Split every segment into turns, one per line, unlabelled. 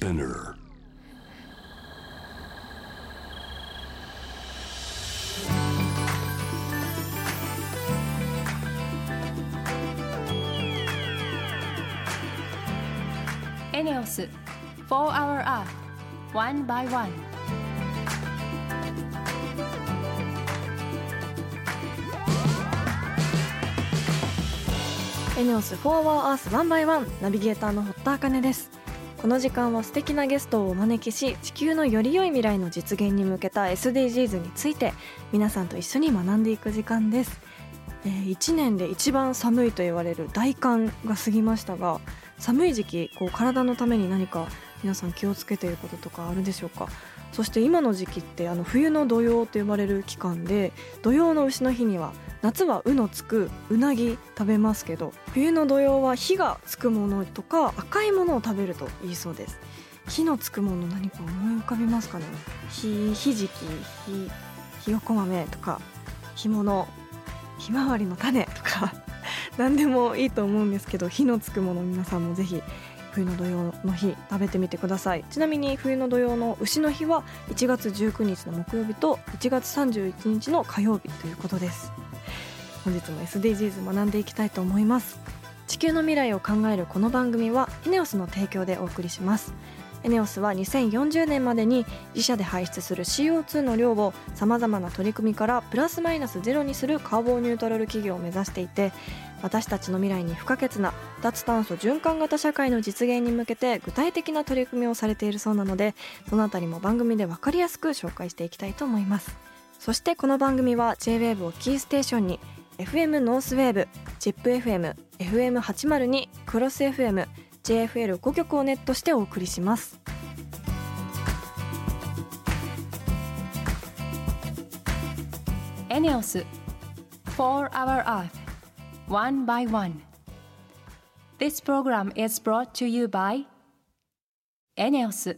Spinner.
エネオス4 Hour Earth One by One
エネオス4 Hour Earth One by One ナビゲーターの堀田茜ですこの時間は素敵なゲストをお招きし地球のより良い未来の実現に向けた SDGs について皆さんと一緒に学んでいく時間です、えー、1年で一番寒いと言われる大寒が過ぎましたが寒い時期こう体のために何か皆さん気をつけていることとかあるでしょうか？そして今の時期ってあの冬の土用と呼ばれる期間で土用の牛の日には夏はうのつくうなぎ食べますけど冬の土用は火がつくものとか赤いものを食べるといいそうです。火のつくもの何か思い浮かびますかね？ひひじきひひよこ豆とか干物ひまわりの種とか 何でもいいと思うんですけど火のつくもの皆さんもぜひ冬の土用の日食べてみてください。ちなみに冬の土用の牛の日は1月19日の木曜日と1月31日の火曜日ということです。本日も SDGs 学んでいきたいと思います。地球の未来を考えるこの番組はエネオスの提供でお送りします。エネオスは2040年までに自社で排出する CO2 の量をさまざまな取り組みからプラスマイナスゼロにするカーボンニュートラル企業を目指していて私たちの未来に不可欠な脱炭素循環型社会の実現に向けて具体的な取り組みをされているそうなのでそのあたりも番組で分かりやすく紹介していきたいと思います。そしてこの番組は JWAVE をキーステーションに FM ノースウェーブ ZIPFM FM802 クロス FM JFL5 曲をネットしてお送りします。
エネオス4 Hour Earth one by one. This program is brought to you by
ENEOS。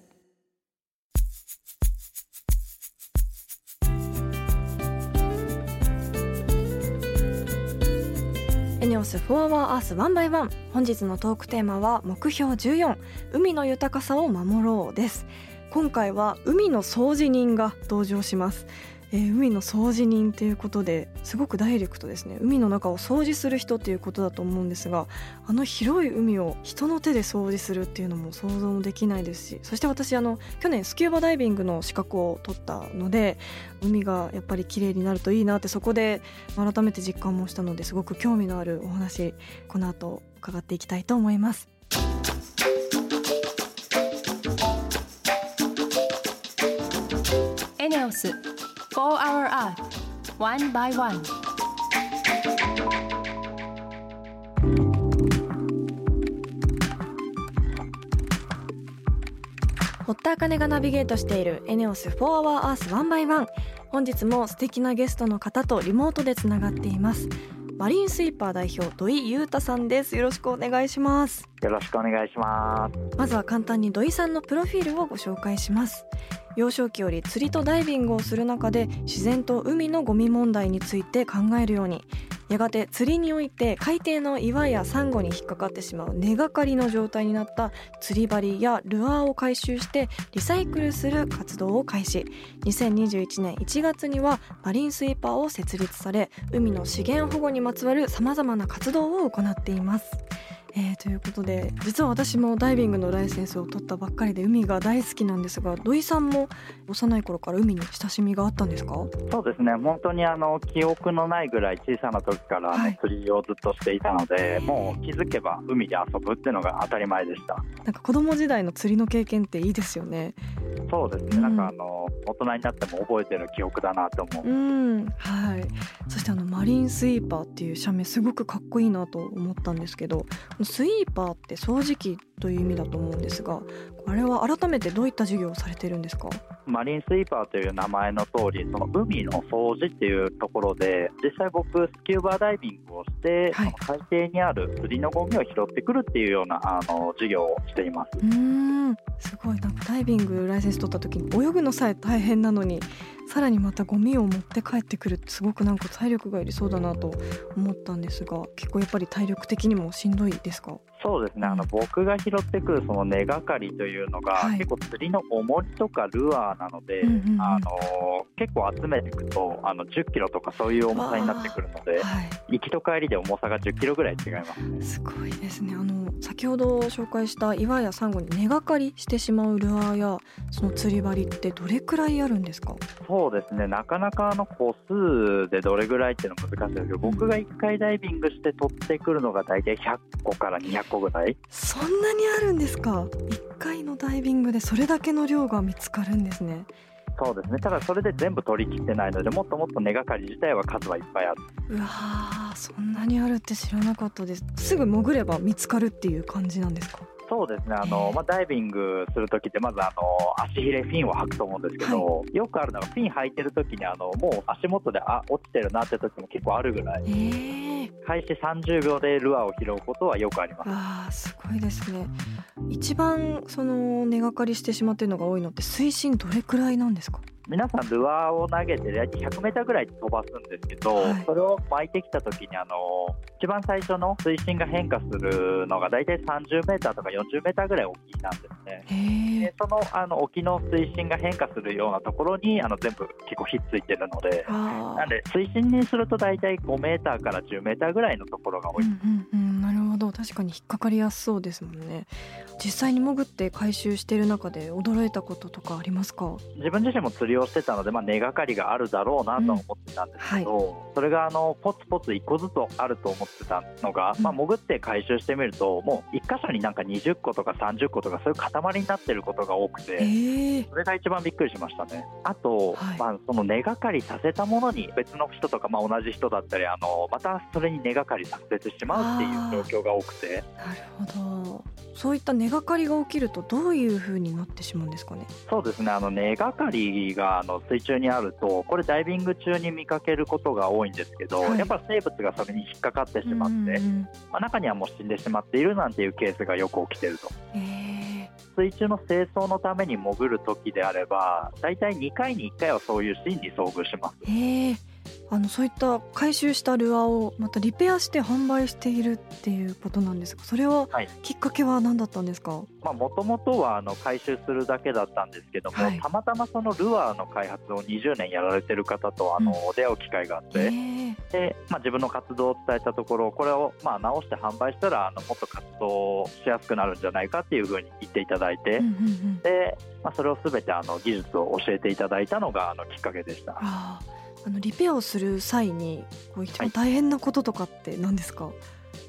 ENEOS for our Earth one by one。本日のトークテーマは目標十四、海の豊かさを守ろうです。今回は海の掃除人が登場します。えー、海の掃除人っていうことですごくダイレクトですね海の中を掃除する人っていうことだと思うんですがあの広い海を人の手で掃除するっていうのも想像もできないですしそして私あの去年スキューバダイビングの資格を取ったので海がやっぱり綺麗になるといいなってそこで改めて実感もしたのですごく興味のあるお話この後伺っていきたいと思います。
エネオス4 Hour Earth One by One.
堀田茜がナビゲートしているエネオス4 Hour Earth 1 by 1本日も素敵なゲストの方とリモートでつながっています。マリンスイーパー代表土井裕太さんです。よろしくお願いします。
よろしくお願いします。
まずは簡単に土井さんのプロフィールをご紹介します。幼少期より釣りとダイビングをする中で自然と海のゴミ問題について考えるように。やがて釣りにおいて海底の岩やサンゴに引っかかってしまう根がかりの状態になった釣り針やルアーを回収してリサイクルする活動を開始。2021年1月にはマリンスイーパーを設立され海の資源保護にまつわるさまざまな活動を行っています。えー、ということで実は私もダイビングのライセンスを取ったばっかりで海が大好きなんですが土井さんも幼い頃から海に親しみがあったんですか？
そうですね。本当にあの記憶のないぐらい小さな時から、はい、釣りをずっとしていたのでもう気づけば海で遊ぶっていうのが当たり前でした。
なんか子供時代の釣りの経験っていいですよね。
そうですね、うん、なんかあの大人になっても覚えてる記憶だなと思う。
うん。はい。そしてあのマリンスイーパーっていう社名すごくかっこいいなと思ったんですけどスイーパーって掃除機という意味だと思うんですがあれは改めてどういった授業をされてるんですか？
マリンスイーパーという名前の通りその海の掃除っていうところで実際僕スキューバーダイビングをして、はい、海底にある釣りのゴミを拾ってくるっていうようなあの授業をしています。
うん。すごい。なんかダイビングライセンス取った時に泳ぐのさえ大変なのにさらにまたゴミを持って帰ってくるってすごくなんか体力がいりそうだなと思ったんですが結構やっぱり体力的にもしんどいですか？
そうですね、あの僕が拾ってくるその根がかりというのが、はい、結構釣りの重りとかルアーなので、うんうんうん、あの結構集めていくとあの10キロとかそういう重さになってくるので、はい、行きと帰りで重さが10キロぐらい違います、ね、
すごいですね。あの先ほど紹介した岩やサンゴに根がかりしてしまうルアーやその釣り針ってどれくらいあるんですか？
そうですね。なかなかの個数でどれぐらいっていうの難しいですけど僕が1回ダイビングして取ってくるのが大体100個から200個ぐらい？
そんなにあるんですか？1回のダイビングでそれだけの量が見つかるんですね。
そうですね。ただそれで全部取り切ってないのでもっともっと根がかり自体は数はいっぱいある。
うわそんなにあるって知らなかったです。すぐ潜れば見つかるっていう感じなんですか？
そうですね。あの、まあ、ダイビングするときってまずあの足ひれフィンを履くと思うんですけど、はい、よくあるのがフィン履いてるときにあのもう足元であ落ちてるなって時も結構あるぐらい、開始30秒でルアーを拾うことはよくあります。
あすごいですね。一番その根がかりしてしまっているのが多いのって水深どれくらいなんですか？
皆さんルアーを投げて大体 100m ぐらい飛ばすんですけど、はい、それを巻いてきた時にあの一番最初の水深が変化するのが大体 30m とか 40m ぐらい沖なんですね。でそのあの沖の水深が変化するようなところにあの全部結構ひっついてるのでなんで水深にすると大体 5m から 10m ぐらいのところが多い、うん
うんうん、なるほど。確かに引っかかりやすそうですもんね。実際に潜って回収している中で驚いたこととかありますか？
自分自身も釣りをしてたので、まあ、根がかりがあるだろうなとは思ってたんですけど、うん。はい、それがあのポツポツ1個ずつあると思ってたのが、まあ、潜って回収してみるともう1箇所になんか20個とか30個とかそういう塊になってることが多くて、え。ー、それが一番びっくりしましたね。あと、はい、まあ、その根がかりさせたものに別の人とか、まあ、同じ人だったりあのまたそれに根がかりさせてしまうっていう状況が多くて。
なるほど。そういった根がかりが起きるとどういうふうになってしまうんですかね？
そうですね。あの根がかりがあの水中にあるとこれダイビング中に見かけることが多いんですけど、はい、やっぱ生物がそれに引っかかってしまって、まあ、中にはもう死んでしまっているなんていうケースがよく起きていると。水中の清掃のために潜る時であれば大体2回に1回はそういうシーンに遭遇します。
あのそういった回収したルアーをまたリペアして販売しているっていうことなんですがそれはきっかけは何だったんですか？
もともとはあの回収するだけだったんですけども、はい、たまたまそのルアーの開発を20年やられてる方とあの、うん、出会う機会があって、でまあ、自分の活動を伝えたところこれをまあ直して販売したらあのもっと活動しやすくなるんじゃないかっていうふうに言っていただいて、うんうんうん、でまあ、それをすべてあの技術を教えていただいたのがあのきっかけでした。
あのリペアをする際にこう一番大変なこととかって何ですか、はい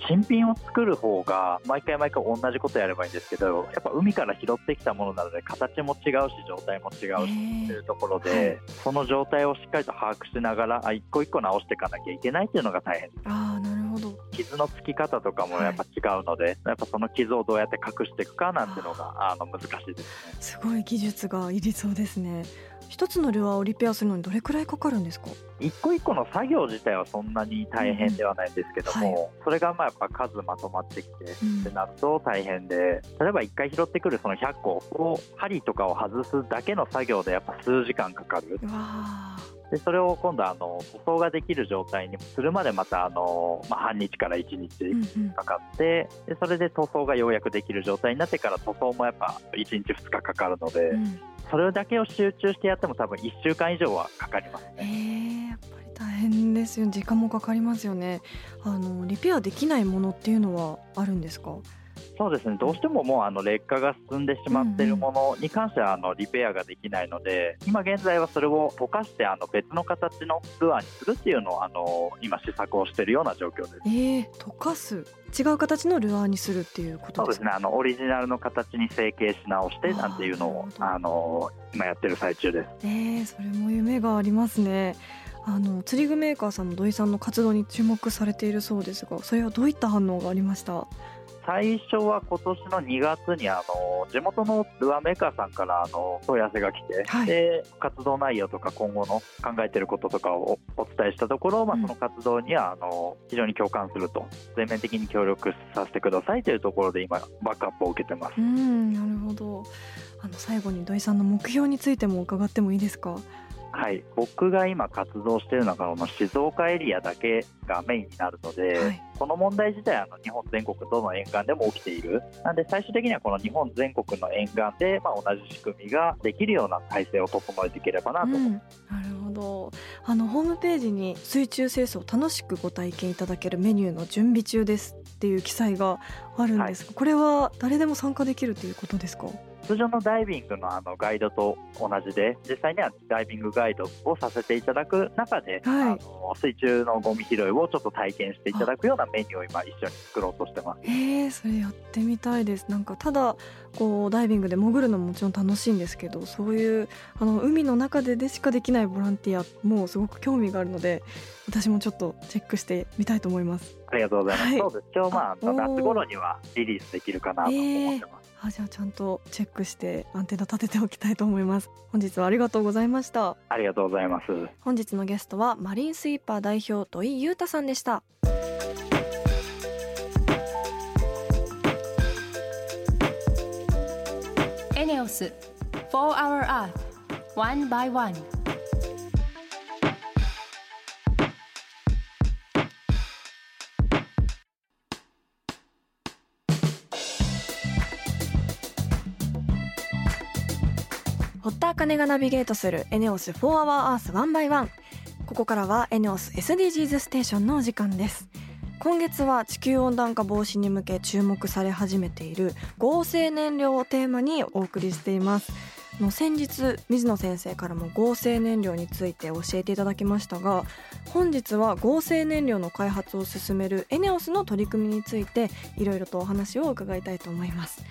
新品を作る方が毎回毎回同じことやればいいんですけどやっぱ海から拾ってきたものなので形も違うし状態も違うしというところで、はい、その状態をしっかりと把握しながら一個一個直していかなきゃいけないっていうのが大変です。
あなるほど
傷のつき方とかもやっぱ違うので、はい、やっぱその傷をどうやって隠していくかなんていうのがあの難しいですね。
すごい技術がいりそうですね。一つのルアーをリペアするのにどれくらいかかるんですか？
一個一個の作業自体はそんなに大変ではないんですけども、うんはい、それがまあやっぱ数まとまってきて、ってなると大変で例えば1回拾ってくるその100個を針とかを外すだけの作業でやっぱ数時間かかる。でそれを今度あの塗装ができる状態にするまでまたあの、まあ、半日から1日かかって、うんうん、でそれで塗装がようやくできる状態になってから塗装もやっぱ1日2日かかるので、うん、それだけを集中してやっても多分1週間以上はかかりますね。え
ー、やっぱり大変ですよ。時間もかかりますよね。あのリペアできないものっていうのはあるんですか？
そうですねどうしてももうあの劣化が進んでしまっているものに関してはあのリペアができないので今現在はそれを溶かしてあの別の形のルアーにするっていうのをあの今試作をしているような状況です。
えー、溶かす違う形のルアーにするっていうこと
ですねあのオリジナルの形に成形し直してなんていうのをあの今やってる最中です。
えー、それも夢がありますね。あの釣り具メーカーさんも土井さんの活動に注目されているそうですがそれはどういった反応がありました？
最初は今年の2月にあの地元のルアーメーカーさんからあの問い合わせが来て、はい、で活動内容とか今後の考えていることとかをお伝えしたところ、まあ、その活動にはあの非常に共感すると全面的に協力させてくださいというところで今バックアップを受けてます。
うんなるほど。あの最後に土井さんの目標についても伺ってもいいですか？
はい、僕が今活動しているのがこの静岡エリアだけがメインになるので、はい、この問題自体は日本全国どの沿岸でも起きている。なんで最終的にはこの日本全国の沿岸で、まあ、同じ仕組みができるような体制を整えていければなと。思います、
うん、なるほど。あのホームページに水中清掃を楽しくご体験いただけるメニューの準備中ですっていう記載があるんですが、はい、これは誰でも参加できるということですか？
通常のダイビングのあのガイドと同じで実際にはダイビングガイドをさせていただく中で、はい、あの水中のゴミ拾いをちょっと体験していただくようなメニューを今一緒に作ろうとしてます。
えー、それやってみたいです。なんかただこうダイビングで潜るのももちろん楽しいんですけどそういうあの海の中ででしかできないボランティアもすごく興味があるので私もちょっとチェックしてみたいと思います。
ありがとうございます、はい、そうです。今日まあ夏頃にはリリースできるかなと思ってます、
あじゃあちゃんとチェックしてアンテナ立てておきたいと思います。本日はありがとうございました。
ありがとうございます。
本日のゲストはマリンスイーパー代表土井裕太さんでした。
エネオス4 Hour Earth One by One
堀田茜がナビゲートするエネオス4 Hour Earth 1 by 1ここからはエネオス SDGs ステーションのお時間です。今月は地球温暖化防止に向け注目され始めている合成燃料をテーマにお送りしています。の先日水野先生からも合成燃料について教えていただきましたが本日は合成燃料の開発を進めるエネオスの取り組みについていろいろとお話を伺いたいと思います。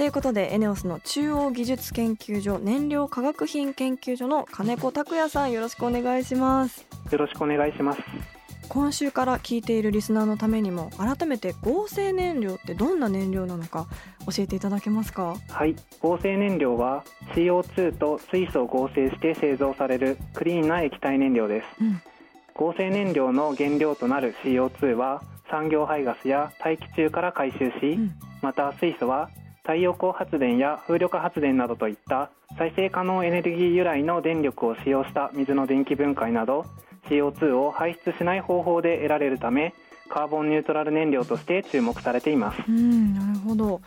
ということでエネオスの中央技術研究所燃料化学品研究所の金子拓也さんよろしくお願いします。
よろしくお願いします。
今週から聞いているリスナーのためにも改めて合成燃料ってどんな燃料なのか教えていただけますか？
はい。合成燃料は CO2 と水素を合成して製造されるクリーンな液体燃料です、うん、合成燃料の原料となる CO2 は産業排ガスや大気中から回収し、うん、また水素は太陽光発電や風力発電などといった再生可能エネルギー由来の電力を使用した水の電気分解など CO2 を排出しない方法で得られるためカーボンニュートラル燃料として注目されています。
うんなるほど。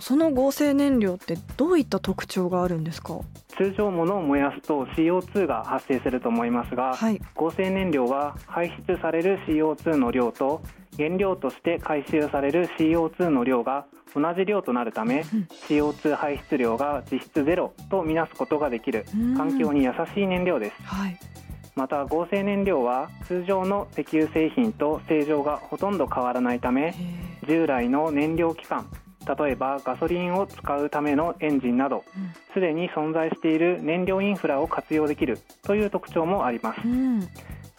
その合成燃料ってどういった特徴があるんですか？
通常物を燃やすと CO2 が発生すると思いますが、はい、合成燃料は排出される CO2 の量と原料として回収される CO2 の量が同じ量となるため、うん、CO2 排出量が実質ゼロとみなすことができる環境に優しい燃料です、はい、また合成燃料は通常の石油製品と正常がほとんど変わらないため従来の燃料期間例えばガソリンを使うためのエンジンなどすで、に存在している燃料インフラを活用できるという特徴もあります、うん、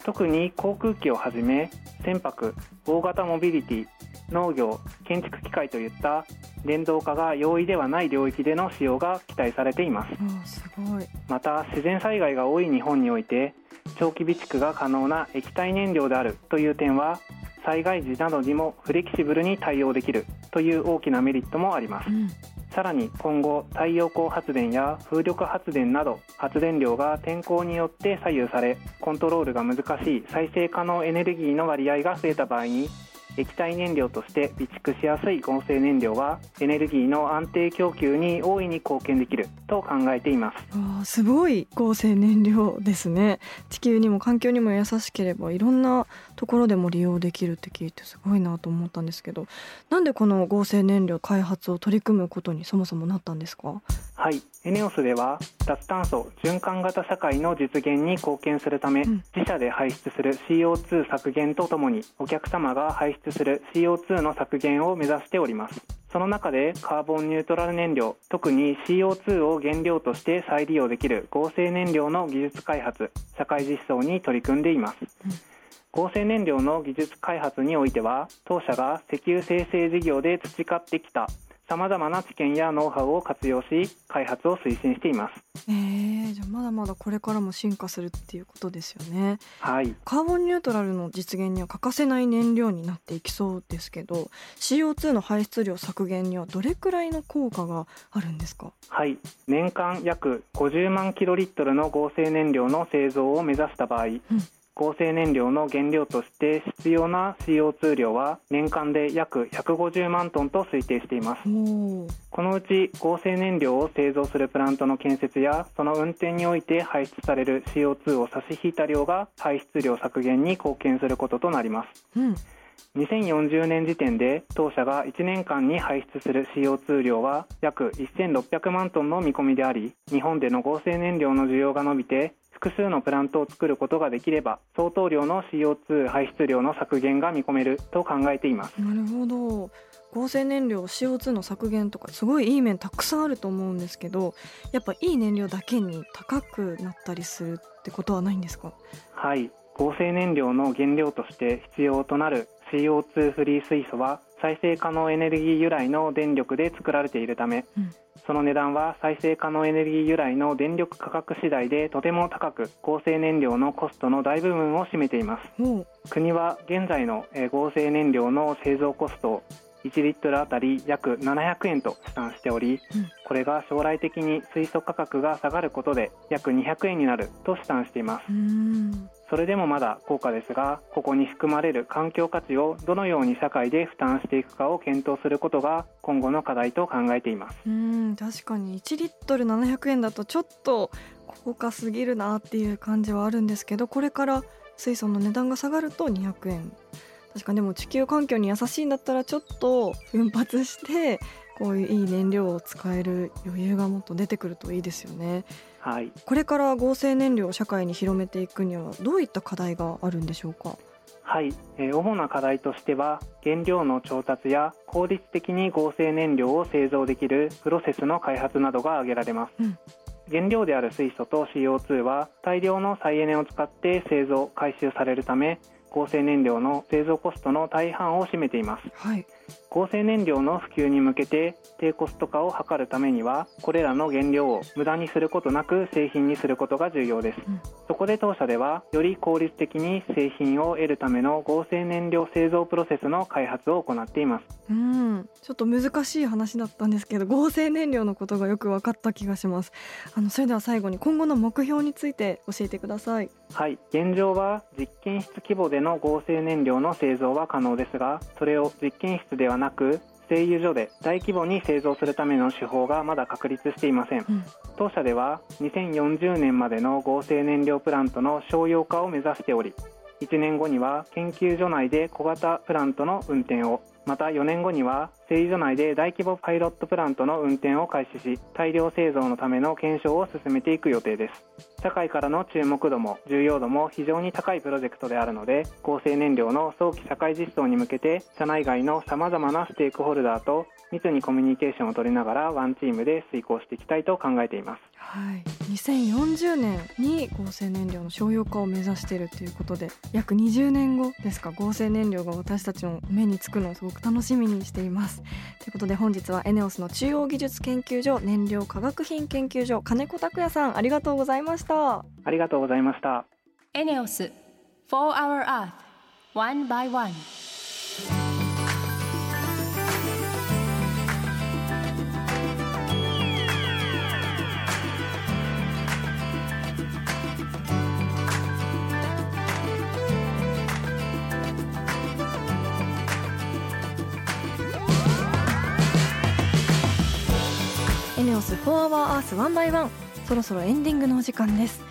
特に航空機をはじめ船舶大型モビリティ農業建築機械といった電動化が容易ではない領域での使用が期待されています。すごい。また自然災害が多い日本において長期備蓄が可能な液体燃料であるという点は災害時などにもフレキシブルに対応できるという大きなメリットもあります、うん、さらに今後太陽光発電や風力発電など発電量が天候によって左右されコントロールが難しい再生可能エネルギーの割合が増えた場合に液体燃料として備蓄しやすい合成燃料はエネルギーの安定供給に大いに貢献できると考えています。
すごい合成燃料ですね。地球にも環境にも優しければいろんなところでも利用できるって聞いてすごいなと思ったんですけどなんでこの合成燃料開発を取り組むことにそもそもなったんですか？
はい。エネオスでは脱炭素循環型社会の実現に貢献するため、うん、自社で排出する CO2 削減とともにお客様が排出する CO2 の削減を目指しております。その中でカーボンニュートラル燃料特に CO2 を原料として再利用できる合成燃料の技術開発社会実装に取り組んでいます、うん合成燃料の技術開発においては当社が石油生成事業で培ってきたさまざまな知見やノウハウを活用し開発を推進しています。
えー、じゃあまだまだこれからも進化するっていうことですよね。
はい。
カーボンニュートラルの実現には欠かせない燃料になっていきそうですけど CO2 の排出量削減にはどれくらいの効果があるんですか？
はい。年間約50万キロリットルの合成燃料の製造を目指した場合、うん合成燃料の原料として必要な CO2 量は年間で約150万トンと推定しています。このうち合成燃料を製造するプラントの建設やその運転において排出される CO2 を差し引いた量が排出量削減に貢献することとなります、うん。2040年時点で当社が1年間に排出する CO2 量は約1600万トンの見込みであり日本での合成燃料の需要が伸びて複数のプラントを作ることができれば相当量の CO2 排出量の削減が見込めると考えています。
なるほど。合成燃料 CO2 の削減とかすごいいい面たくさんあると思うんですけどやっぱいい燃料だけに高くなったりするってことはないんですか？
はい。合成燃料の原料として必要となる CO2 フリー水素は再生可能エネルギー由来の電力で作られているため、うん、その値段は再生可能エネルギー由来の電力価格次第でとても高く合成燃料のコストの大部分を占めています、う。ん、国は現在の合成燃料の製造コストを1リットルあたり約700円と試算しており、うん、これが将来的に水素価格が下がることで約200円になると試算していますそれでもまだ高価ですがここに含まれる環境価値をどのように社会で負担していくかを検討することが今後の課題と考えています。
うん確かに。1リットル700円だとちょっと高価すぎるなっていう感じはあるんですけどこれから水素の値段が下がると200円。確かでも地球環境に優しいんだったらちょっと奮発してこういういい燃料を使える余裕がもっと出てくるといいですよね。
はい、
これから合成燃料を社会に広めていくにはどういった課題があるんでしょうか？
はい、えー、主な課題としては原料の調達や効率的に合成燃料を製造できるプロセスの開発などが挙げられます、うん、原料である水素と CO2 は大量の再エネを使って製造回収されるため合成燃料の製造コストの大半を占めています、
はい、
合成燃料の普及に向けて低コスト化を図るためにはこれらの原料を無駄にすることなく製品にすることが重要です、うん、そこで当社ではより効率的に製品を得るための合成燃料製造プロセスの開発を行っています。
うん。ちょっと難しい話だったんですけど合成燃料のことがよく分かった気がします。あのそれでは最後に今後の目標について教えてください
はい。現状は実験室規模での合成燃料の製造は可能ですがそれを実験室ではなく製油所で大規模に製造するための手法がまだ確立していません、うん、当社では2040年までの合成燃料プラントの商用化を目指しており1年後には研究所内で小型プラントの運転をまた4年後には製油所内で大規模パイロットプラントの運転を開始し大量製造のための検証を進めていく予定です。社会からの注目度も重要度も非常に高いプロジェクトであるので合成燃料の早期社会実装に向けて社内外のさまざまなステークホルダーと密にコミュニケーションを取りながらワンチームで遂行していきたいと考えています。
はい、2040年に合成燃料の商用化を目指しているということで約20年後ですか合成燃料が私たちの目につくのをすごく楽しみにしています。ということで本日はエネオスの中央技術研究所燃料化学品研究所金子拓也さんありがとうございました。
ありがとうございました。
エネオス4 Hour Earth One by One
ネオス4 Hour Earth 1 by 1そろそろエンディングのお時間です。こ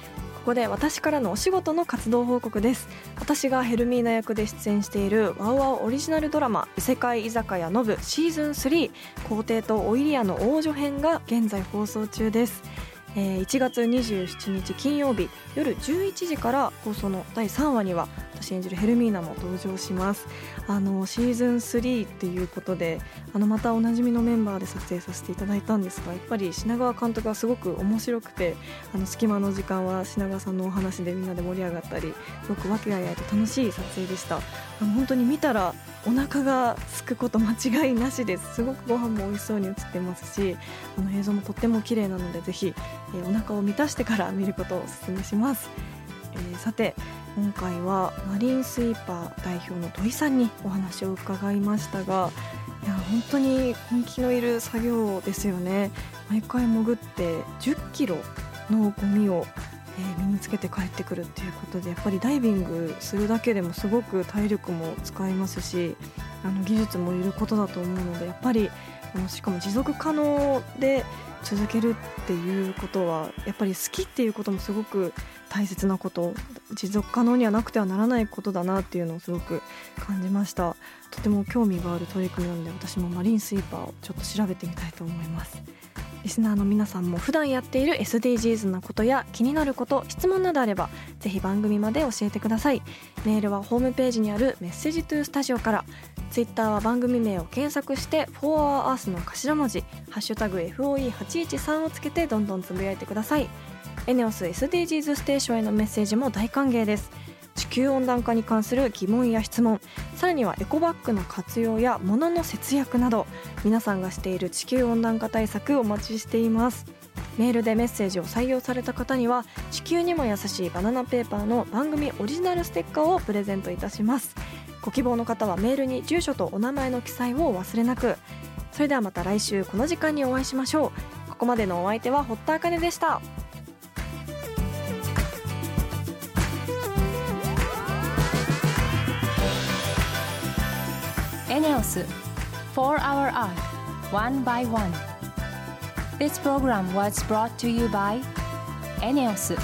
こで私からのお仕事の活動報告です。私がヘルミーナ役で出演しているワウワウオリジナルドラマ「異世界居酒屋ノブシーズン3皇帝とオイリアの王女編」が現在放送中です。えー、1月27日金曜日夜11時から放送の第3話には私演じるヘルミーナも登場します。あのシーズン3っていうことであのまたおなじみのメンバーで撮影させていただいたんですがやっぱり品川監督はすごく面白くてあの隙間の時間は品川さんのお話でみんなで盛り上がったりすごく和気あいあいと楽しい撮影でした。あの本当に見たらお腹が空くこと間違いなしです。すごくご飯も美味しそうに映ってますしあの映像もとっても綺麗なのでぜひ、えー、お腹を満たしてから見ることをお勧めします、えー、さて今回はマリンスイーパー代表の土井さんにお話を伺いましたがいや本当に根気のいる作業ですよね。毎回潜って10キロのゴミをえー、身につけて帰ってくるっていうことでやっぱりダイビングするだけでもすごく体力も使いますしあの技術もいることだと思うのでやっぱりあのしかも持続可能で続けるっていうことはやっぱり好きっていうこともすごく大切なこと持続可能にはなくてはならないことだなっていうのをすごく感じました。とても興味がある取り組みなので私もマリンスイーパーをちょっと調べてみたいと思います。リスナーの皆さんも普段やっている SDGs なことや気になること質問などあればぜひ番組まで教えてください。メールはホームページにあるメッセージトゥースタジオから。ツイッターは番組名を検索して「4HourEarth」の頭文字「ハッシュタグ #FOE813」をつけてどんどんつぶやいてください。エネオス SDGs ステーションへのメッセージも大歓迎です。地球温暖化に関する疑問や質問さらにはエコバッグの活用や物の節約など皆さんがしている地球温暖化対策お待ちしています。メールでメッセージを採用された方には地球にも優しいバナナペーパーの番組オリジナルステッカーをプレゼントいたします。ご希望の方はメールに住所とお名前の記載をお忘れなく。それではまた来週この時間にお会いしましょう。ここまでのお相手は堀田茜でした。
エネオス4 Hour Earth One by One This program was brought to you by エネオス